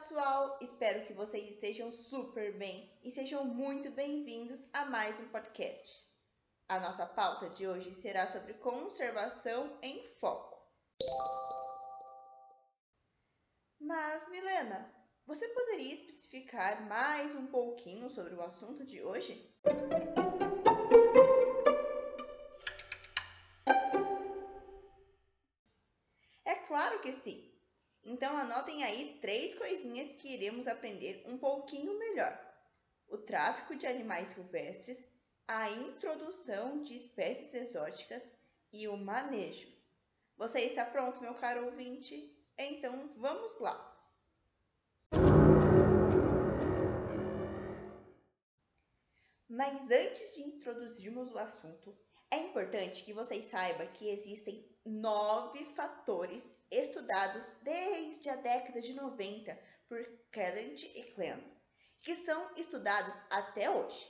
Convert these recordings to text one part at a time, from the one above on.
pessoal, espero que vocês estejam super bem e sejam muito bem-vindos a mais um podcast. A nossa pauta de hoje será sobre conservação em foco. Mas, Milena, você poderia especificar mais um pouquinho sobre o assunto de hoje? É claro que sim! Então anotem aí três coisinhas que iremos aprender um pouquinho melhor: o tráfico de animais silvestres, a introdução de espécies exóticas e o manejo. Você está pronto, meu caro ouvinte? Então vamos lá! Mas antes de introduzirmos o assunto, é importante que vocês saibam que existem nove fatores estudados desde a década de 90 por Kellent e Klein, que são estudados até hoje.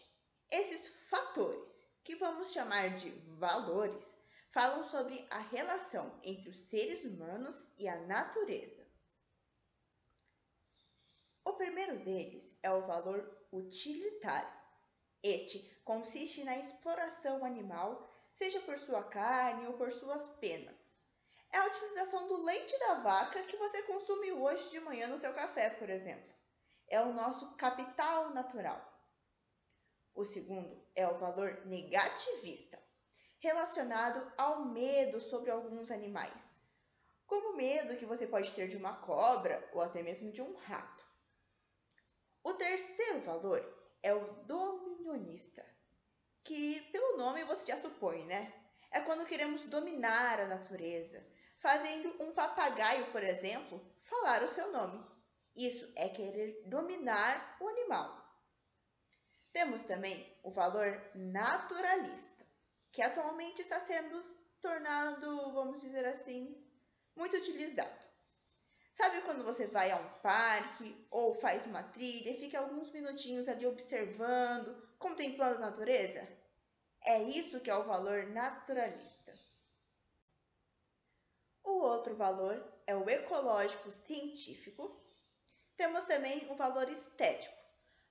Esses fatores, que vamos chamar de valores, falam sobre a relação entre os seres humanos e a natureza. O primeiro deles é o valor utilitário. Este consiste na exploração animal, seja por sua carne ou por suas penas. É a utilização do leite da vaca que você consome hoje de manhã no seu café, por exemplo. É o nosso capital natural. O segundo é o valor negativista, relacionado ao medo sobre alguns animais, como o medo que você pode ter de uma cobra ou até mesmo de um rato. O terceiro valor é o dominionista, que pelo nome você já supõe, né? É quando queremos dominar a natureza, fazendo um papagaio, por exemplo, falar o seu nome. Isso é querer dominar o animal. Temos também o valor naturalista, que atualmente está sendo tornado, vamos dizer assim, muito utilizado. Sabe quando você vai a um parque ou faz uma trilha e fica alguns minutinhos ali observando, contemplando a natureza? É isso que é o valor naturalista. O outro valor é o ecológico científico. Temos também o valor estético,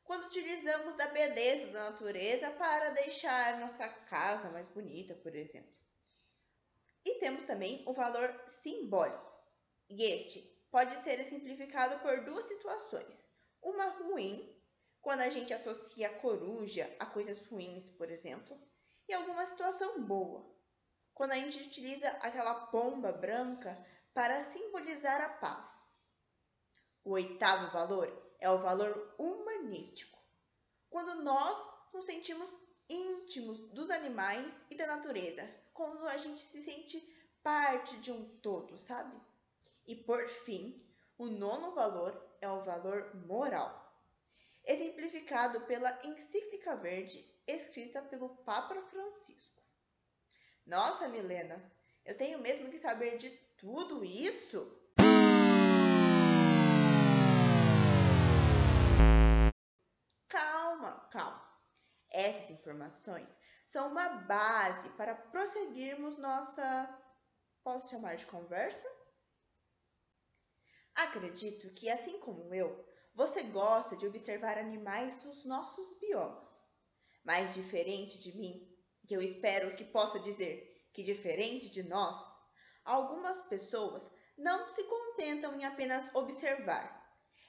quando utilizamos da beleza da natureza para deixar nossa casa mais bonita, por exemplo. E temos também o valor simbólico. E este pode ser simplificado por duas situações. Uma ruim, quando a gente associa a coruja a coisas ruins, por exemplo, e alguma situação boa, quando a gente utiliza aquela pomba branca para simbolizar a paz. O oitavo valor é o valor humanístico, quando nós nos sentimos íntimos dos animais e da natureza, quando a gente se sente parte de um todo, sabe? E por fim, o nono valor é o valor moral, exemplificado pela encíclica verde escrita pelo Papa Francisco. Nossa, Milena, eu tenho mesmo que saber de tudo isso? Calma, calma. Essas informações são uma base para prosseguirmos nossa. Posso chamar de conversa? Acredito que, assim como eu, você gosta de observar animais dos nossos biomas. Mas diferente de mim, que eu espero que possa dizer que diferente de nós, algumas pessoas não se contentam em apenas observar.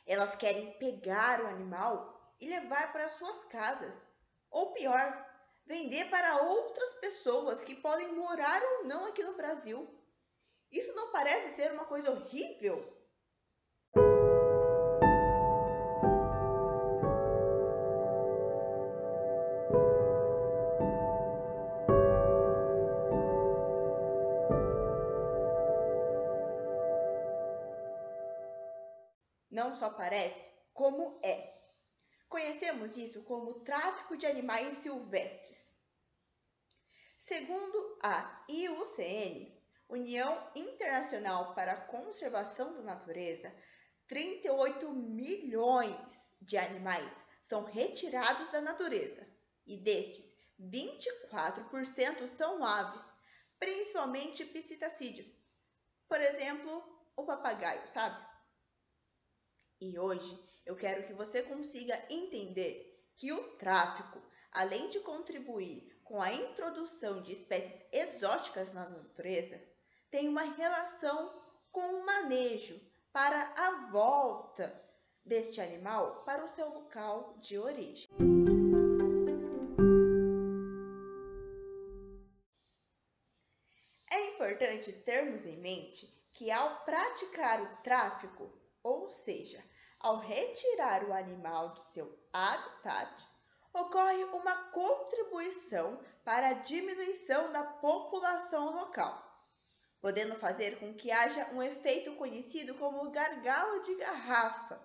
Elas querem pegar o animal e levar para suas casas. Ou pior, vender para outras pessoas que podem morar ou não aqui no Brasil. Isso não parece ser uma coisa horrível? Não só parece, como é. Conhecemos isso como tráfico de animais silvestres. Segundo a IUCN, União Internacional para a Conservação da Natureza, 38 milhões de animais são retirados da natureza e destes, 24% são aves, principalmente psitacídeos. Por exemplo, o papagaio, sabe? E hoje eu quero que você consiga entender que o tráfico, além de contribuir com a introdução de espécies exóticas na natureza, tem uma relação com o manejo para a volta deste animal para o seu local de origem. É importante termos em mente que ao praticar o tráfico, ou seja, ao retirar o animal de seu habitat, ocorre uma contribuição para a diminuição da população local, podendo fazer com que haja um efeito conhecido como gargalo de garrafa,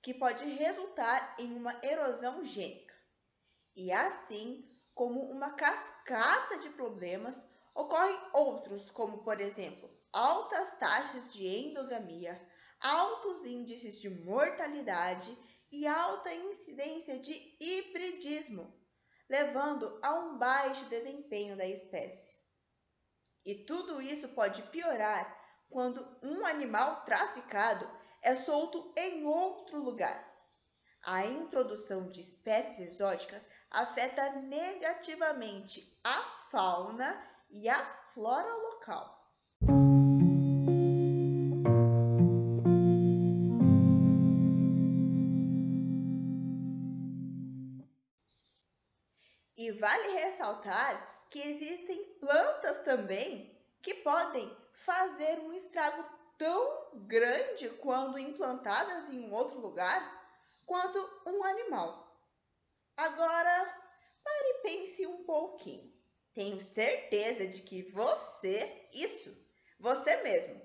que pode resultar em uma erosão gênica. E assim, como uma cascata de problemas, ocorrem outros, como por exemplo, altas taxas de endogamia, altos índices de mortalidade e alta incidência de hibridismo, levando a um baixo desempenho da espécie. E tudo isso pode piorar quando um animal traficado é solto em outro lugar. A introdução de espécies exóticas afeta negativamente a fauna e a flora local. Ressaltar que existem plantas também que podem fazer um estrago tão grande quando implantadas em um outro lugar quanto um animal. Agora, pare e pense um pouquinho. Tenho certeza de que você, isso, você mesmo,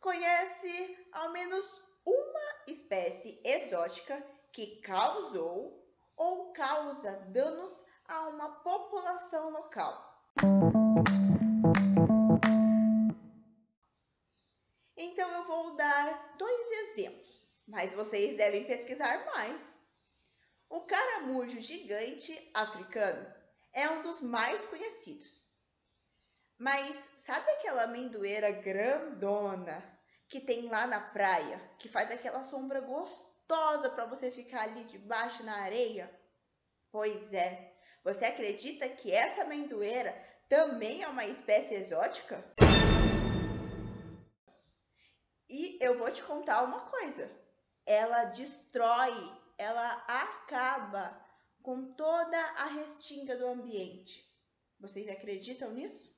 conhece ao menos uma espécie exótica que causou ou causa danos a uma população local. Então eu vou dar dois exemplos, mas vocês devem pesquisar mais. O caramujo gigante africano é um dos mais conhecidos. Mas sabe aquela amendoeira grandona que tem lá na praia, que faz aquela sombra gostosa para você ficar ali debaixo na areia? Pois é, você acredita que essa amendoeira também é uma espécie exótica? E eu vou te contar uma coisa. Ela destrói, ela acaba com toda a restinga do ambiente. Vocês acreditam nisso?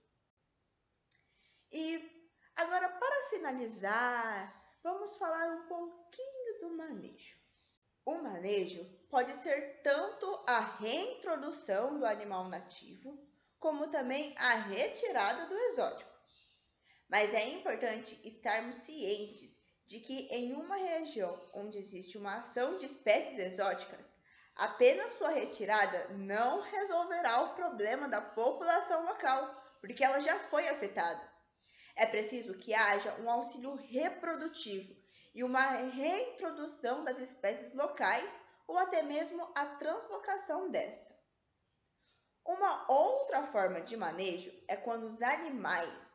E agora, para finalizar, vamos falar um pouquinho do manejo. O manejo pode ser tanto a reintrodução do animal nativo, como também a retirada do exótico. Mas é importante estarmos cientes de que em uma região onde existe uma ação de espécies exóticas, apenas sua retirada não resolverá o problema da população local, porque ela já foi afetada. É preciso que haja um auxílio reprodutivo e uma reintrodução das espécies locais ou até mesmo a translocação desta. Uma outra forma de manejo é quando os animais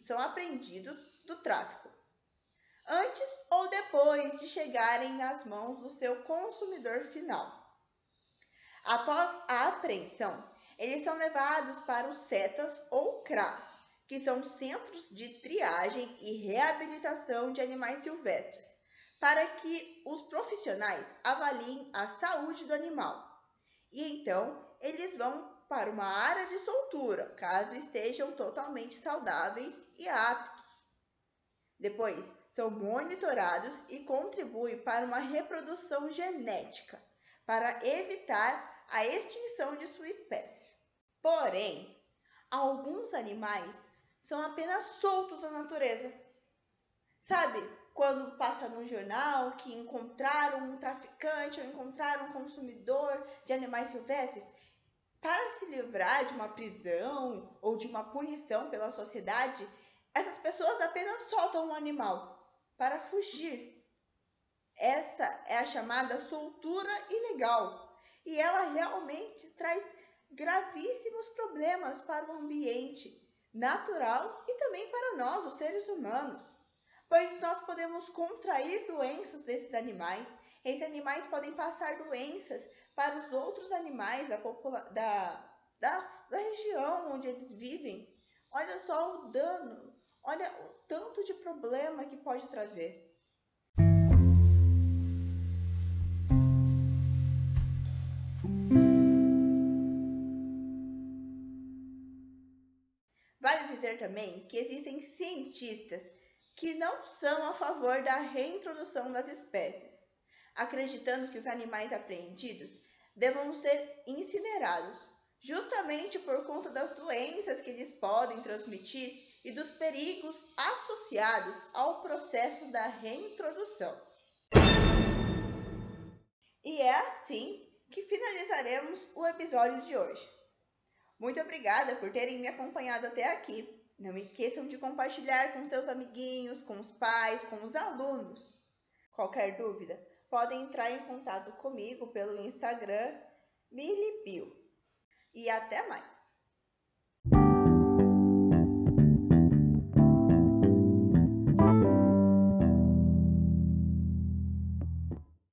são apreendidos do tráfico, antes ou depois de chegarem nas mãos do seu consumidor final. Após a apreensão, eles são levados para os CETAS ou CRAS, que são centros de triagem e reabilitação de animais silvestres, para que os profissionais avaliem a saúde do animal. E então eles vão para uma área de soltura, caso estejam totalmente saudáveis e aptos. Depois, são monitorados e contribuem para uma reprodução genética, para evitar a extinção de sua espécie. Porém, alguns animais são apenas soltos na natureza. Sabe, quando passa no jornal que encontraram um traficante ou encontraram um consumidor de animais silvestres, para se livrar de uma prisão ou de uma punição pela sociedade, essas pessoas apenas soltam um animal para fugir. Essa é a chamada soltura ilegal e ela realmente traz gravíssimos problemas para o ambiente natural e também para nós, os seres humanos. Pois nós podemos contrair doenças desses animais. Esses animais podem passar doenças para os outros animais da, da, da, da região onde eles vivem. Olha só o dano, olha o tanto de problema que pode trazer. Vale dizer também que existem cientistas que não são a favor da reintrodução das espécies, acreditando que os animais apreendidos devam ser incinerados, justamente por conta das doenças que eles podem transmitir e dos perigos associados ao processo da reintrodução. E é assim que finalizaremos o episódio de hoje. Muito obrigada por terem me acompanhado até aqui. Não esqueçam de compartilhar com seus amiguinhos, com os pais, com os alunos. Qualquer dúvida, podem entrar em contato comigo pelo Instagram Milipio. E até mais!